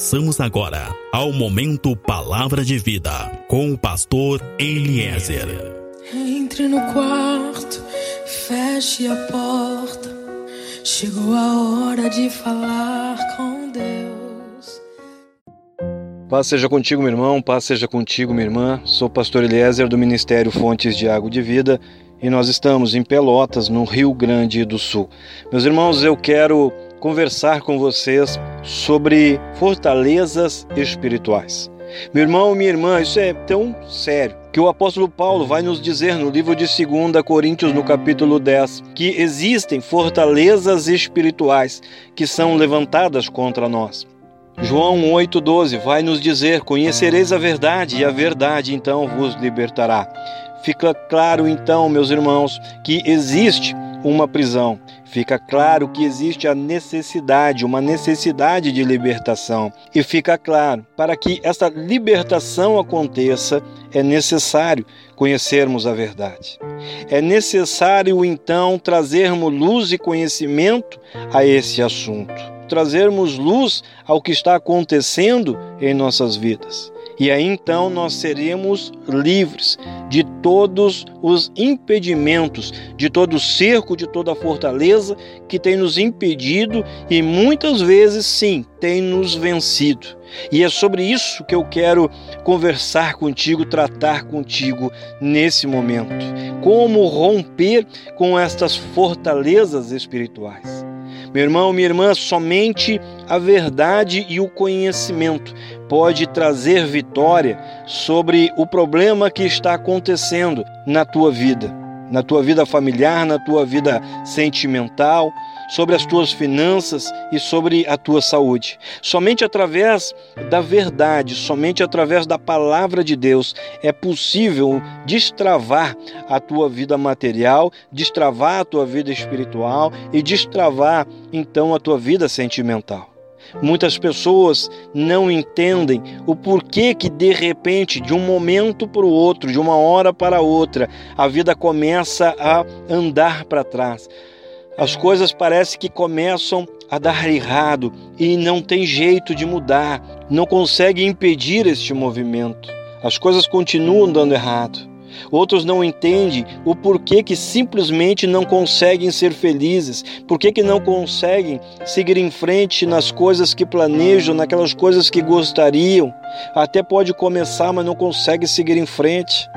Passamos agora ao momento Palavra de Vida com o pastor Eliezer. Entre no quarto, feche a porta. Chegou a hora de falar com Deus. Paz seja contigo, meu irmão, paz seja contigo, minha irmã. Sou pastor Eliezer do Ministério Fontes de Água de Vida e nós estamos em Pelotas, no Rio Grande do Sul. Meus irmãos, eu quero conversar com vocês sobre fortalezas espirituais. Meu irmão, minha irmã, isso é tão sério que o apóstolo Paulo vai nos dizer no livro de 2 Coríntios, no capítulo 10, que existem fortalezas espirituais que são levantadas contra nós. João 8,12 vai nos dizer: Conhecereis a verdade, e a verdade então vos libertará. Fica claro então, meus irmãos, que existe uma prisão. Fica claro que existe a necessidade, uma necessidade de libertação. E fica claro, para que essa libertação aconteça, é necessário conhecermos a verdade. É necessário então trazermos luz e conhecimento a esse assunto. Trazermos luz ao que está acontecendo em nossas vidas. E aí então nós seremos livres de todos os impedimentos, de todo o cerco, de toda a fortaleza que tem nos impedido e muitas vezes, sim, tem nos vencido. E é sobre isso que eu quero conversar contigo, tratar contigo nesse momento. Como romper com estas fortalezas espirituais. Meu irmão, minha irmã, somente a verdade e o conhecimento pode trazer vitória sobre o problema que está acontecendo na tua vida na tua vida familiar, na tua vida sentimental, sobre as tuas finanças e sobre a tua saúde. Somente através da verdade, somente através da palavra de Deus é possível destravar a tua vida material, destravar a tua vida espiritual e destravar então a tua vida sentimental. Muitas pessoas não entendem o porquê que de repente, de um momento para o outro, de uma hora para outra, a vida começa a andar para trás. As coisas parecem que começam a dar errado e não tem jeito de mudar, não consegue impedir este movimento. As coisas continuam dando errado. Outros não entendem o porquê que simplesmente não conseguem ser felizes, porquê que não conseguem seguir em frente nas coisas que planejam, naquelas coisas que gostariam. Até pode começar, mas não consegue seguir em frente.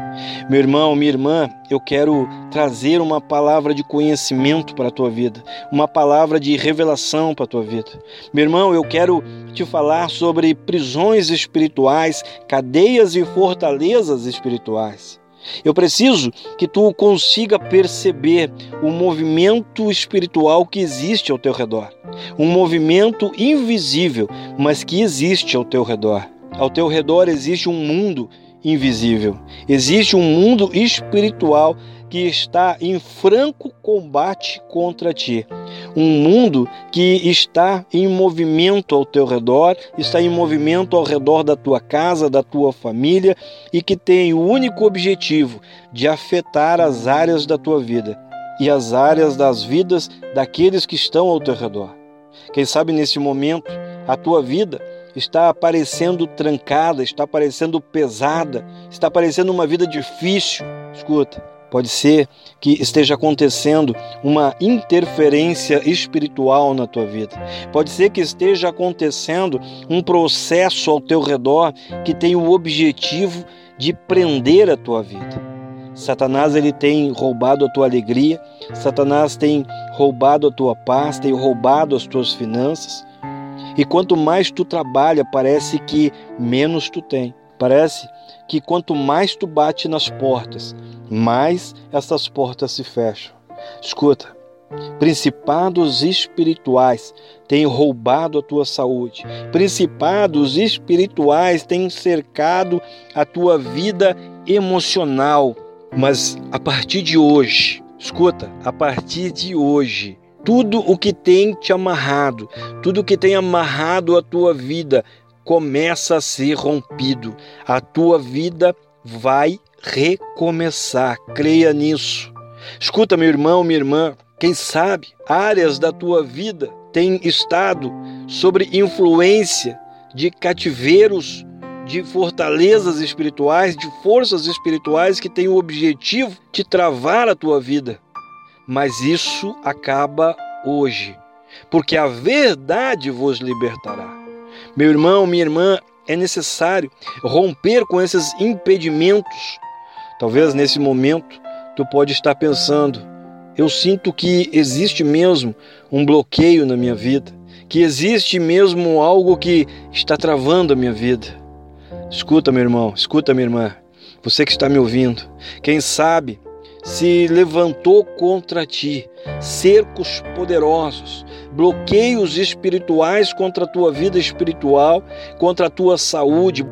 Meu irmão, minha irmã, eu quero trazer uma palavra de conhecimento para a tua vida, uma palavra de revelação para a tua vida. Meu irmão, eu quero te falar sobre prisões espirituais, cadeias e fortalezas espirituais. Eu preciso que tu consiga perceber o movimento espiritual que existe ao teu redor. Um movimento invisível, mas que existe ao teu redor. Ao teu redor existe um mundo invisível. Existe um mundo espiritual que está em franco combate contra ti. Um mundo que está em movimento ao teu redor, está em movimento ao redor da tua casa, da tua família e que tem o único objetivo de afetar as áreas da tua vida e as áreas das vidas daqueles que estão ao teu redor. Quem sabe nesse momento a tua vida está parecendo trancada, está parecendo pesada, está parecendo uma vida difícil. Escuta, pode ser que esteja acontecendo uma interferência espiritual na tua vida. Pode ser que esteja acontecendo um processo ao teu redor que tem o objetivo de prender a tua vida. Satanás ele tem roubado a tua alegria, Satanás tem roubado a tua paz, tem roubado as tuas finanças. E quanto mais tu trabalha, parece que menos tu tem. Parece que quanto mais tu bate nas portas, mais essas portas se fecham. Escuta, principados espirituais têm roubado a tua saúde. Principados espirituais têm cercado a tua vida emocional. Mas a partir de hoje, escuta, a partir de hoje, tudo o que tem te amarrado, tudo o que tem amarrado a tua vida, começa a ser rompido. A tua vida vai recomeçar. Creia nisso. Escuta, meu irmão, minha irmã, quem sabe áreas da tua vida têm estado sobre influência de cativeiros, de fortalezas espirituais, de forças espirituais que têm o objetivo de travar a tua vida. Mas isso acaba hoje, porque a verdade vos libertará. Meu irmão, minha irmã, é necessário romper com esses impedimentos. Talvez nesse momento tu pode estar pensando: eu sinto que existe mesmo um bloqueio na minha vida, que existe mesmo algo que está travando a minha vida. Escuta, meu irmão, escuta, minha irmã, você que está me ouvindo, quem sabe se levantou contra ti cercos poderosos, bloqueios espirituais contra a tua vida espiritual, contra a tua saúde,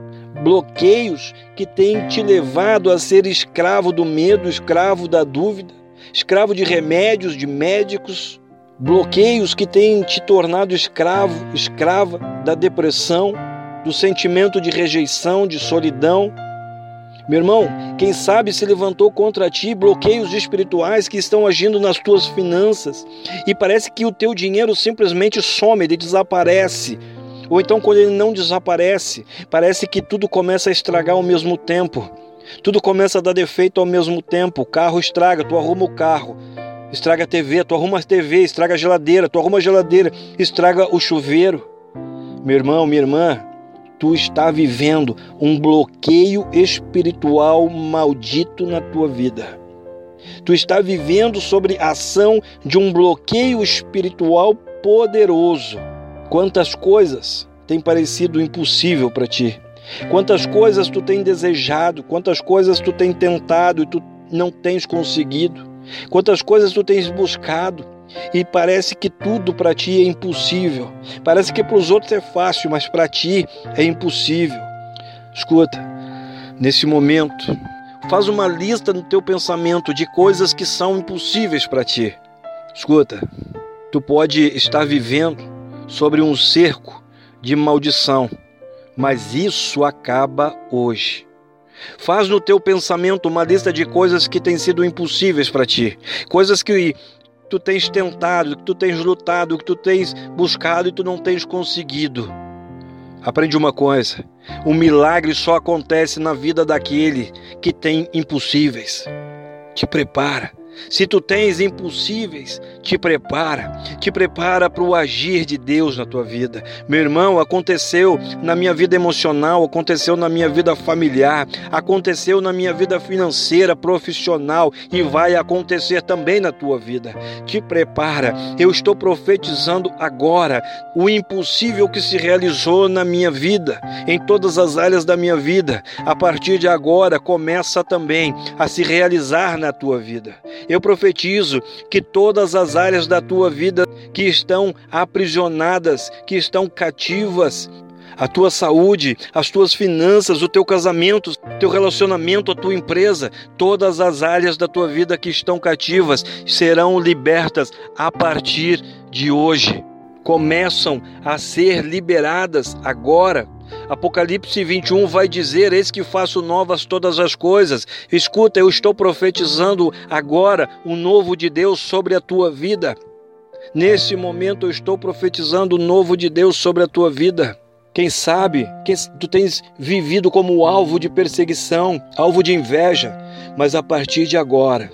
bloqueios que têm te levado a ser escravo do medo, escravo da dúvida, escravo de remédios, de médicos, bloqueios que têm te tornado escravo, escrava da depressão, do sentimento de rejeição, de solidão, meu irmão, quem sabe se levantou contra ti bloqueios espirituais que estão agindo nas tuas finanças e parece que o teu dinheiro simplesmente some, ele desaparece. Ou então, quando ele não desaparece, parece que tudo começa a estragar ao mesmo tempo. Tudo começa a dar defeito ao mesmo tempo. O carro estraga, tu arruma o carro. Estraga a TV, tu arruma a TV, estraga a geladeira, tu arruma a geladeira, estraga o chuveiro. Meu irmão, minha irmã, tu está vivendo um bloqueio espiritual maldito na tua vida. Tu está vivendo sobre a ação de um bloqueio espiritual poderoso. Quantas coisas têm parecido impossível para ti? Quantas coisas tu tem desejado, quantas coisas tu tem tentado e tu não tens conseguido? Quantas coisas tu tens buscado e parece que tudo para ti é impossível. Parece que para os outros é fácil, mas para ti é impossível. Escuta, nesse momento, faz uma lista no teu pensamento de coisas que são impossíveis para ti. Escuta, tu pode estar vivendo sobre um cerco de maldição, mas isso acaba hoje. Faz no teu pensamento uma lista de coisas que têm sido impossíveis para ti, coisas que tu tens tentado, que tu tens lutado, que tu tens buscado e tu não tens conseguido. Aprende uma coisa: o milagre só acontece na vida daquele que tem impossíveis. Te prepara se tu tens impossíveis, te prepara, te prepara para o agir de Deus na tua vida. Meu irmão, aconteceu na minha vida emocional, aconteceu na minha vida familiar, aconteceu na minha vida financeira, profissional e vai acontecer também na tua vida. Te prepara. Eu estou profetizando agora o impossível que se realizou na minha vida, em todas as áreas da minha vida. A partir de agora começa também a se realizar na tua vida. Eu profetizo que todas as áreas da tua vida que estão aprisionadas, que estão cativas, a tua saúde, as tuas finanças, o teu casamento, teu relacionamento, a tua empresa, todas as áreas da tua vida que estão cativas serão libertas a partir de hoje. Começam a ser liberadas agora Apocalipse 21 vai dizer: Eis que faço novas todas as coisas. Escuta, eu estou profetizando agora o novo de Deus sobre a tua vida. Nesse momento eu estou profetizando o novo de Deus sobre a tua vida. Quem sabe tu tens vivido como alvo de perseguição, alvo de inveja, mas a partir de agora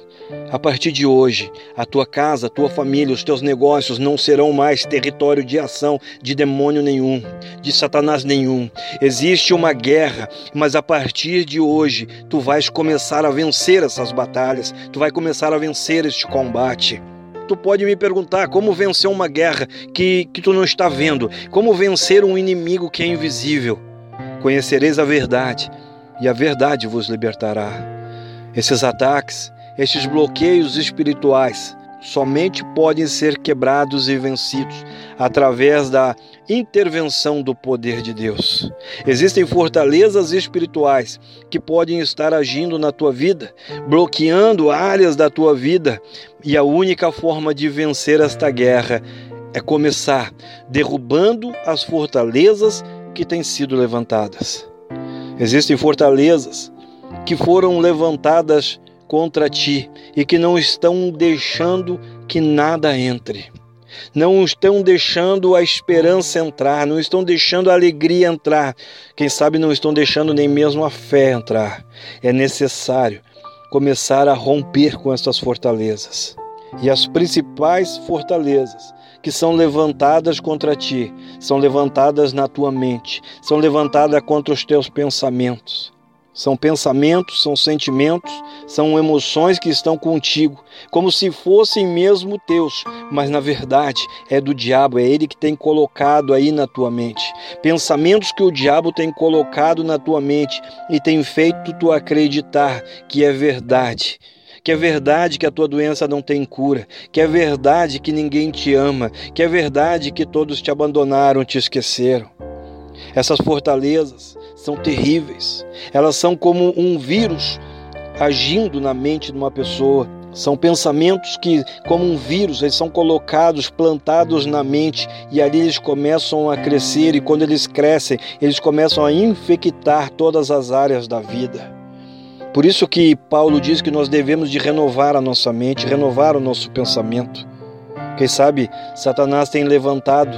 a partir de hoje, a tua casa, a tua família, os teus negócios não serão mais território de ação de demônio nenhum, de Satanás nenhum. Existe uma guerra, mas a partir de hoje, tu vais começar a vencer essas batalhas, tu vai começar a vencer este combate. Tu pode me perguntar como vencer uma guerra que, que tu não está vendo, como vencer um inimigo que é invisível. Conhecereis a verdade, e a verdade vos libertará. Esses ataques, estes bloqueios espirituais somente podem ser quebrados e vencidos através da intervenção do poder de Deus. Existem fortalezas espirituais que podem estar agindo na tua vida, bloqueando áreas da tua vida, e a única forma de vencer esta guerra é começar derrubando as fortalezas que têm sido levantadas. Existem fortalezas que foram levantadas contra ti e que não estão deixando que nada entre. não estão deixando a esperança entrar, não estão deixando a alegria entrar, quem sabe não estão deixando nem mesmo a fé entrar. É necessário começar a romper com essas fortalezas. E as principais fortalezas que são levantadas contra ti, são levantadas na tua mente, são levantadas contra os teus pensamentos. São pensamentos, são sentimentos, são emoções que estão contigo, como se fossem mesmo teus, mas na verdade é do diabo, é ele que tem colocado aí na tua mente. Pensamentos que o diabo tem colocado na tua mente e tem feito tu acreditar que é verdade que é verdade que a tua doença não tem cura, que é verdade que ninguém te ama, que é verdade que todos te abandonaram, te esqueceram. Essas fortalezas são terríveis. Elas são como um vírus agindo na mente de uma pessoa. São pensamentos que, como um vírus, eles são colocados, plantados na mente e ali eles começam a crescer. E quando eles crescem, eles começam a infectar todas as áreas da vida. Por isso que Paulo diz que nós devemos de renovar a nossa mente, renovar o nosso pensamento. Quem sabe Satanás tem levantado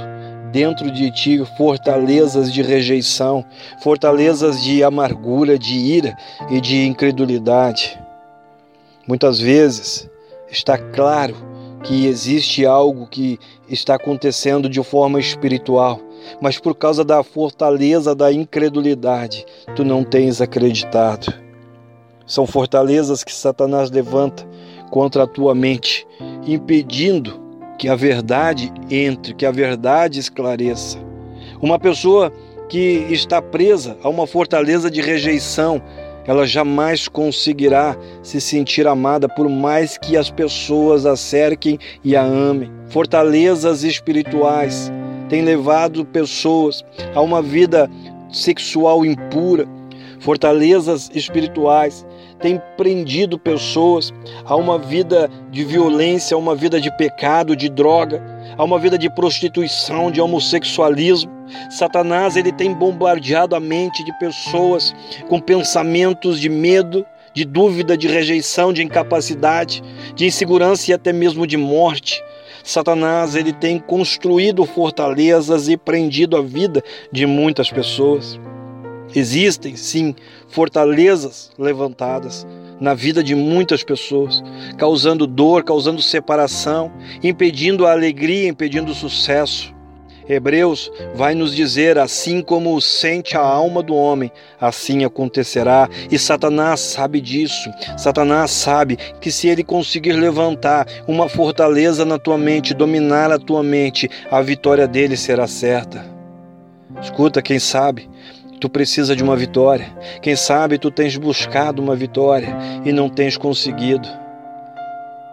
dentro de ti fortalezas de rejeição, fortalezas de amargura, de ira e de incredulidade. Muitas vezes está claro que existe algo que está acontecendo de forma espiritual, mas por causa da fortaleza da incredulidade, tu não tens acreditado. São fortalezas que Satanás levanta contra a tua mente, impedindo que a verdade entre, que a verdade esclareça. Uma pessoa que está presa a uma fortaleza de rejeição, ela jamais conseguirá se sentir amada por mais que as pessoas a cerquem e a amem. Fortalezas espirituais têm levado pessoas a uma vida sexual impura. Fortalezas espirituais tem prendido pessoas a uma vida de violência, a uma vida de pecado, de droga, a uma vida de prostituição, de homossexualismo. Satanás ele tem bombardeado a mente de pessoas com pensamentos de medo, de dúvida, de rejeição, de incapacidade, de insegurança e até mesmo de morte. Satanás ele tem construído fortalezas e prendido a vida de muitas pessoas. Existem, sim, fortalezas levantadas na vida de muitas pessoas, causando dor, causando separação, impedindo a alegria, impedindo o sucesso. Hebreus vai nos dizer: assim como sente a alma do homem, assim acontecerá. E Satanás sabe disso. Satanás sabe que se ele conseguir levantar uma fortaleza na tua mente, dominar a tua mente, a vitória dele será certa. Escuta, quem sabe Tu precisa de uma vitória. Quem sabe tu tens buscado uma vitória e não tens conseguido.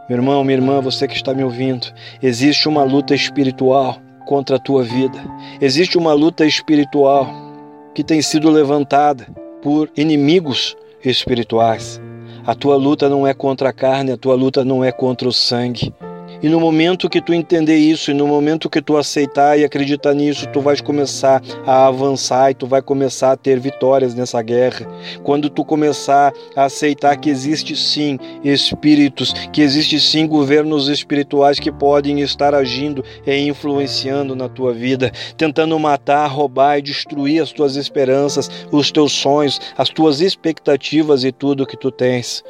Meu irmão, minha irmã, você que está me ouvindo, existe uma luta espiritual contra a tua vida. Existe uma luta espiritual que tem sido levantada por inimigos espirituais. A tua luta não é contra a carne, a tua luta não é contra o sangue. E no momento que tu entender isso, e no momento que tu aceitar e acreditar nisso, tu vais começar a avançar e tu vai começar a ter vitórias nessa guerra. Quando tu começar a aceitar que existe sim espíritos, que existe sim governos espirituais que podem estar agindo e influenciando na tua vida, tentando matar, roubar e destruir as tuas esperanças, os teus sonhos, as tuas expectativas e tudo que tu tens.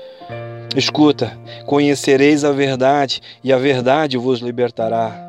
Escuta, conhecereis a verdade e a verdade vos libertará.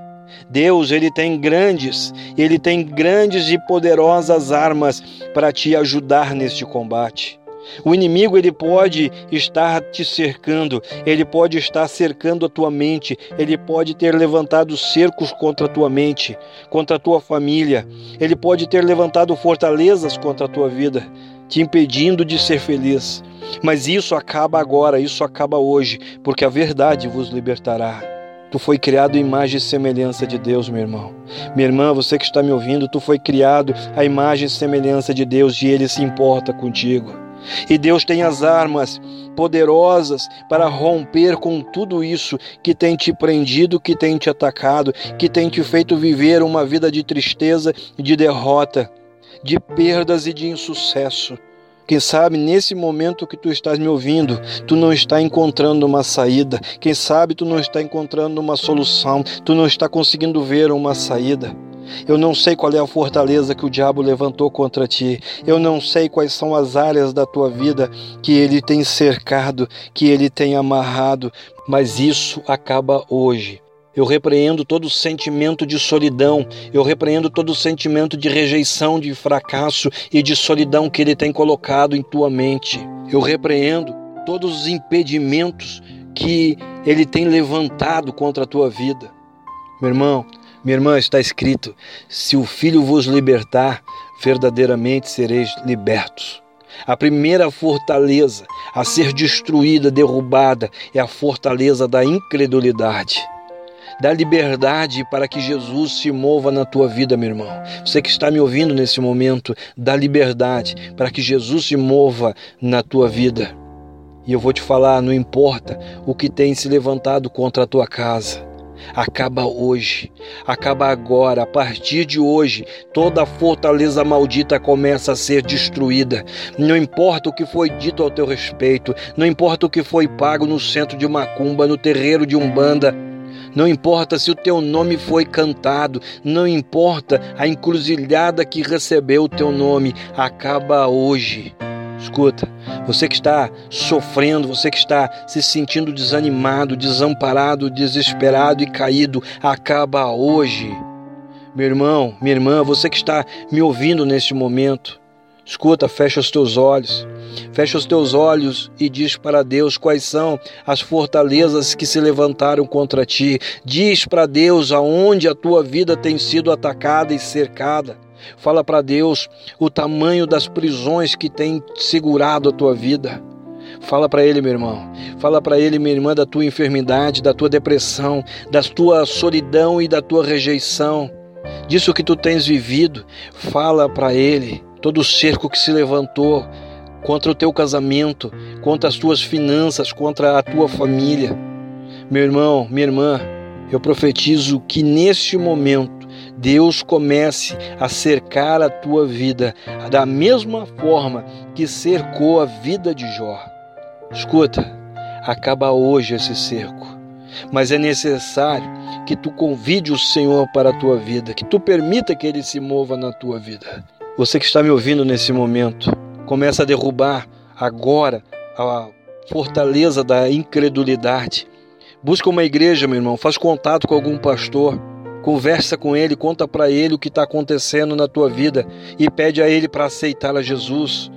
Deus, ele tem grandes, ele tem grandes e poderosas armas para te ajudar neste combate. O inimigo ele pode estar te cercando, ele pode estar cercando a tua mente, ele pode ter levantado cercos contra a tua mente, contra a tua família, ele pode ter levantado fortalezas contra a tua vida, te impedindo de ser feliz. Mas isso acaba agora, isso acaba hoje, porque a verdade vos libertará. Tu foi criado em imagem e semelhança de Deus, meu irmão. Minha irmã, você que está me ouvindo, tu foi criado à imagem e semelhança de Deus e Ele se importa contigo. E Deus tem as armas poderosas para romper com tudo isso que tem te prendido, que tem te atacado, que tem te feito viver uma vida de tristeza, de derrota, de perdas e de insucesso. Quem sabe nesse momento que tu estás me ouvindo, tu não está encontrando uma saída. Quem sabe tu não está encontrando uma solução, tu não está conseguindo ver uma saída. Eu não sei qual é a fortaleza que o diabo levantou contra ti. Eu não sei quais são as áreas da tua vida que ele tem cercado, que ele tem amarrado, mas isso acaba hoje. Eu repreendo todo sentimento de solidão, eu repreendo todo sentimento de rejeição, de fracasso e de solidão que ele tem colocado em tua mente. Eu repreendo todos os impedimentos que ele tem levantado contra a tua vida. Meu irmão, minha irmã, está escrito: se o Filho vos libertar, verdadeiramente sereis libertos. A primeira fortaleza a ser destruída, derrubada, é a fortaleza da incredulidade. Dá liberdade para que Jesus se mova na tua vida, meu irmão. Você que está me ouvindo nesse momento, dá liberdade para que Jesus se mova na tua vida. E eu vou te falar, não importa o que tem se levantado contra a tua casa. Acaba hoje, acaba agora, a partir de hoje, toda a fortaleza maldita começa a ser destruída. Não importa o que foi dito ao teu respeito, não importa o que foi pago no centro de macumba, no terreiro de umbanda, não importa se o teu nome foi cantado, não importa a encruzilhada que recebeu o teu nome, acaba hoje. Escuta, você que está sofrendo, você que está se sentindo desanimado, desamparado, desesperado e caído, acaba hoje. Meu irmão, minha irmã, você que está me ouvindo neste momento, escuta, fecha os teus olhos. Fecha os teus olhos e diz para Deus quais são as fortalezas que se levantaram contra ti. Diz para Deus aonde a tua vida tem sido atacada e cercada. Fala para Deus o tamanho das prisões que tem segurado a tua vida. Fala para ele, meu irmão. Fala para ele, minha irmã, da tua enfermidade, da tua depressão, da tua solidão e da tua rejeição. Disso que tu tens vivido. Fala para ele todo o cerco que se levantou contra o teu casamento, contra as tuas finanças, contra a tua família. Meu irmão, minha irmã, eu profetizo que neste momento Deus comece a cercar a tua vida da mesma forma que cercou a vida de Jó. Escuta, acaba hoje esse cerco, mas é necessário que tu convide o Senhor para a tua vida, que tu permita que ele se mova na tua vida. Você que está me ouvindo nesse momento, começa a derrubar agora a fortaleza da incredulidade. Busca uma igreja, meu irmão, faz contato com algum pastor, conversa com ele, conta para ele o que está acontecendo na tua vida e pede a ele para aceitar a Jesus.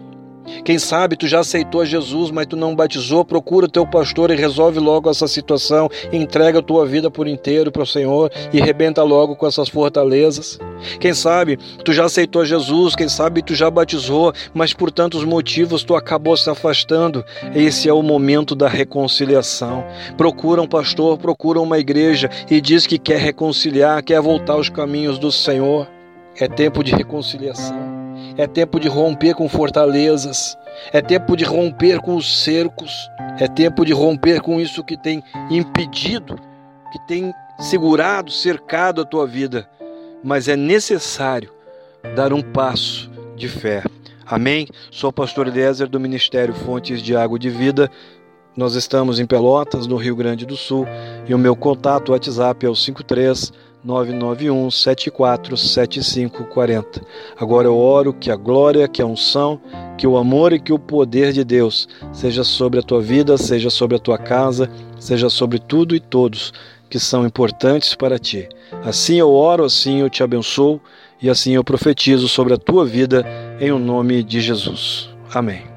Quem sabe tu já aceitou Jesus, mas tu não batizou, procura o teu pastor e resolve logo essa situação, entrega a tua vida por inteiro para o Senhor e rebenta logo com essas fortalezas. Quem sabe tu já aceitou Jesus, quem sabe tu já batizou, mas por tantos motivos tu acabou se afastando. Esse é o momento da reconciliação. Procura um pastor, procura uma igreja e diz que quer reconciliar, quer voltar aos caminhos do Senhor. É tempo de reconciliação. É tempo de romper com fortalezas. É tempo de romper com os cercos. É tempo de romper com isso que tem impedido, que tem segurado, cercado a tua vida. Mas é necessário dar um passo de fé. Amém? Sou o pastor Eliezer do Ministério Fontes de Água de Vida. Nós estamos em Pelotas, no Rio Grande do Sul, e o meu contato WhatsApp é o 53 991 747540. Agora eu oro que a glória, que a unção, que o amor e que o poder de Deus seja sobre a tua vida, seja sobre a tua casa, seja sobre tudo e todos que são importantes para ti. Assim eu oro, assim eu te abençoo e assim eu profetizo sobre a tua vida em o nome de Jesus. Amém.